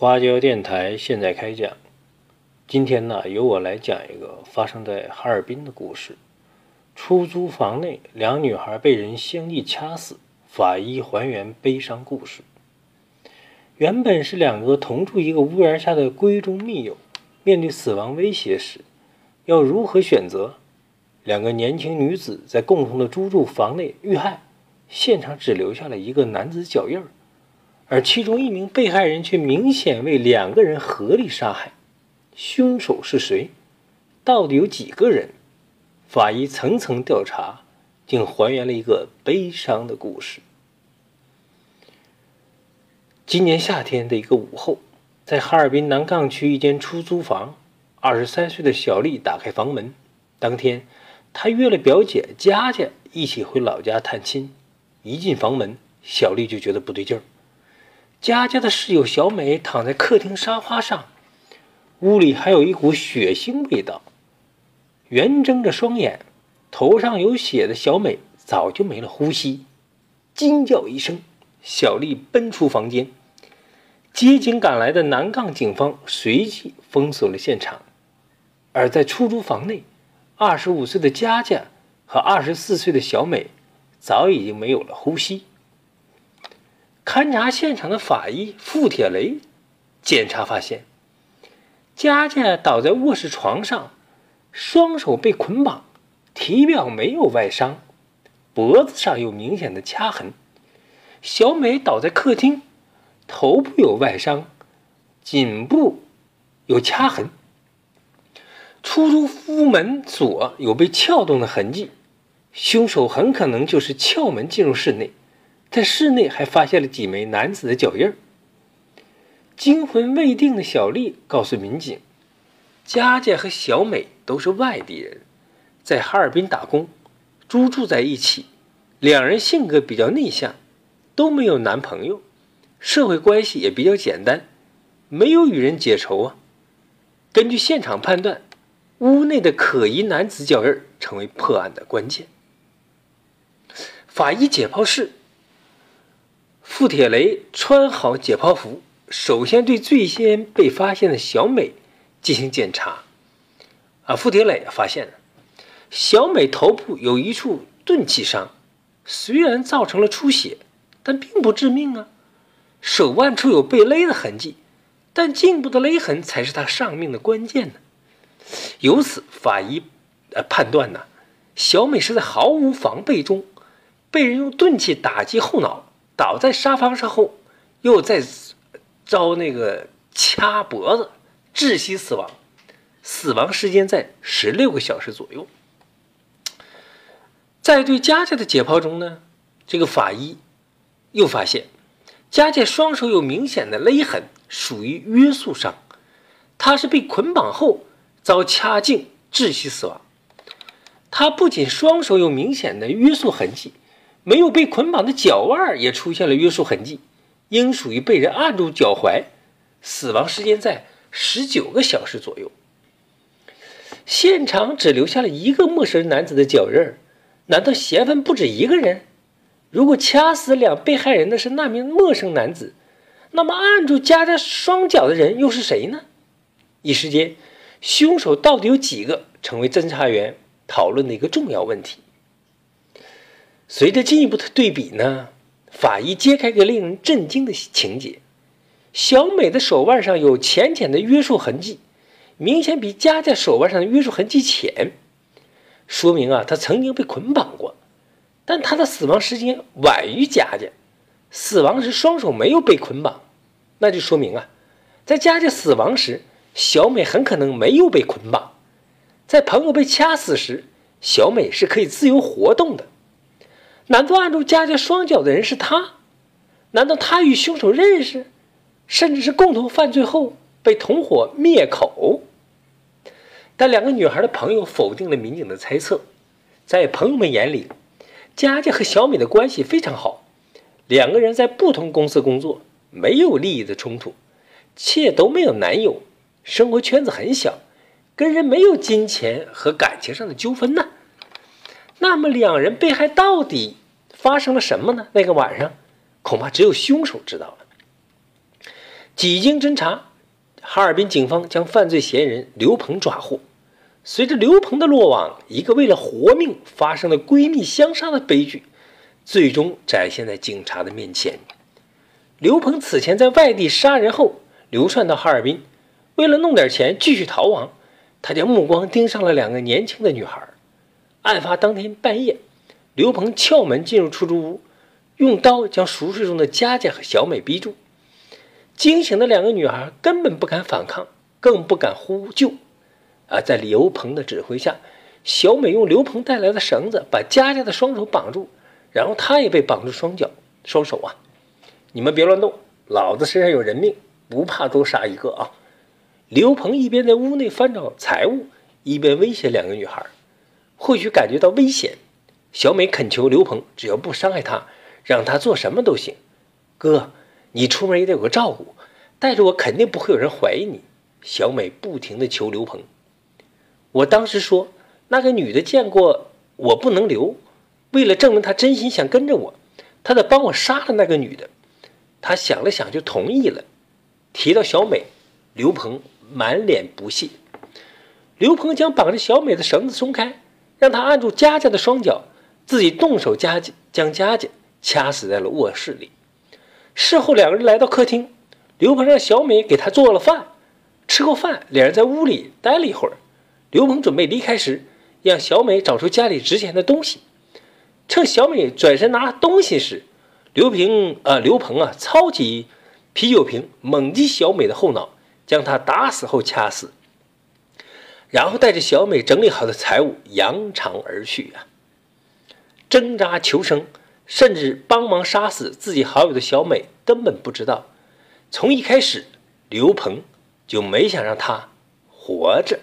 花椒电台现在开讲。今天呢，由我来讲一个发生在哈尔滨的故事。出租房内，两女孩被人相继掐死，法医还原悲伤故事。原本是两个同住一个屋檐下的闺中密友，面对死亡威胁时，要如何选择？两个年轻女子在共同的租住房内遇害，现场只留下了一个男子脚印儿。而其中一名被害人却明显为两个人合力杀害，凶手是谁？到底有几个人？法医层层调查，竟还原了一个悲伤的故事。今年夏天的一个午后，在哈尔滨南岗区一间出租房，二十三岁的小丽打开房门。当天，她约了表姐佳佳一起回老家探亲。一进房门，小丽就觉得不对劲儿。佳佳的室友小美躺在客厅沙发上，屋里还有一股血腥味道。圆睁着双眼，头上有血的小美早就没了呼吸。惊叫一声，小丽奔出房间。接警赶来的南岗警方随即封锁了现场。而在出租房内，二十五岁的佳佳和二十四岁的小美早已经没有了呼吸。勘察现场的法医付铁雷检查发现，佳佳倒在卧室床上，双手被捆绑，体表没有外伤，脖子上有明显的掐痕。小美倒在客厅，头部有外伤，颈部有掐痕。出租屋门锁有被撬动的痕迹，凶手很可能就是撬门进入室内。在室内还发现了几枚男子的脚印。惊魂未定的小丽告诉民警，佳佳和小美都是外地人，在哈尔滨打工，租住在一起。两人性格比较内向，都没有男朋友，社会关系也比较简单，没有与人结仇啊。根据现场判断，屋内的可疑男子脚印成为破案的关键。法医解剖室。付铁雷穿好解剖服，首先对最先被发现的小美进行检查。啊，付铁雷发现了小美头部有一处钝器伤，虽然造成了出血，但并不致命啊。手腕处有被勒的痕迹，但颈部的勒痕才是她丧命的关键呢。由此，法医呃判断呢，小美是在毫无防备中被人用钝器打击后脑。倒在沙发上后，又在遭那个掐脖子，窒息死亡，死亡时间在十六个小时左右。在对佳佳的解剖中呢，这个法医又发现佳佳双手有明显的勒痕，属于约束伤，她是被捆绑后遭掐颈窒息死亡。她不仅双手有明显的约束痕迹。没有被捆绑的脚腕也出现了约束痕迹，应属于被人按住脚踝，死亡时间在十九个小时左右。现场只留下了一个陌生男子的脚印儿，难道嫌犯不止一个人？如果掐死两被害人的是那名陌生男子，那么按住佳佳双脚的人又是谁呢？一时间，凶手到底有几个，成为侦查员讨论的一个重要问题。随着进一步的对比呢，法医揭开个令人震惊的情节：小美的手腕上有浅浅的约束痕迹，明显比佳佳手腕上的约束痕迹浅，说明啊，她曾经被捆绑过。但她的死亡时间晚于佳佳，死亡时双手没有被捆绑，那就说明啊，在佳佳死亡时，小美很可能没有被捆绑。在朋友被掐死时，小美是可以自由活动的。难道按住佳佳双脚的人是他？难道他与凶手认识，甚至是共同犯罪后被同伙灭口？但两个女孩的朋友否定了民警的猜测。在朋友们眼里，佳佳和小美的关系非常好，两个人在不同公司工作，没有利益的冲突，且都没有男友，生活圈子很小，跟人没有金钱和感情上的纠纷呢。那么两人被害到底？发生了什么呢？那个晚上，恐怕只有凶手知道了。几经侦查，哈尔滨警方将犯罪嫌疑人刘鹏抓获。随着刘鹏的落网，一个为了活命发生了闺蜜相杀的悲剧，最终展现在警察的面前。刘鹏此前在外地杀人后流窜到哈尔滨，为了弄点钱继续逃亡，他将目光盯上了两个年轻的女孩。案发当天半夜，刘鹏撬门进入出租屋，用刀将熟睡中的佳佳和小美逼住。惊醒的两个女孩根本不敢反抗，更不敢呼救。啊，在刘鹏的指挥下，小美用刘鹏带来的绳子把佳佳的双手绑住，然后她也被绑住双脚、双手啊！你们别乱动，老子身上有人命，不怕多杀一个啊！刘鹏一边在屋内翻找财物，一边威胁两个女孩。或许感觉到危险，小美恳求刘鹏，只要不伤害她，让他做什么都行。哥，你出门也得有个照顾，带着我肯定不会有人怀疑你。小美不停地求刘鹏。我当时说，那个女的见过我不能留，为了证明她真心想跟着我，他得帮我杀了那个女的。他想了想就同意了。提到小美，刘鹏满脸不屑。刘鹏将绑着小美的绳子松开，让她按住佳佳的双脚，自己动手将将佳佳掐死在了卧室里。事后两个人来到客厅，刘鹏让小美给他做了饭。吃过饭，两人在屋里待了一会儿。刘鹏准备离开时，让小美找出家里值钱的东西。趁小美转身拿东西时，刘平啊，刘鹏啊，抄起啤酒瓶猛击小美的后脑，将她打死后掐死，然后带着小美整理好的财物扬长而去啊！挣扎求生，甚至帮忙杀死自己好友的小美，根本不知道，从一开始刘鹏就没想让她活着。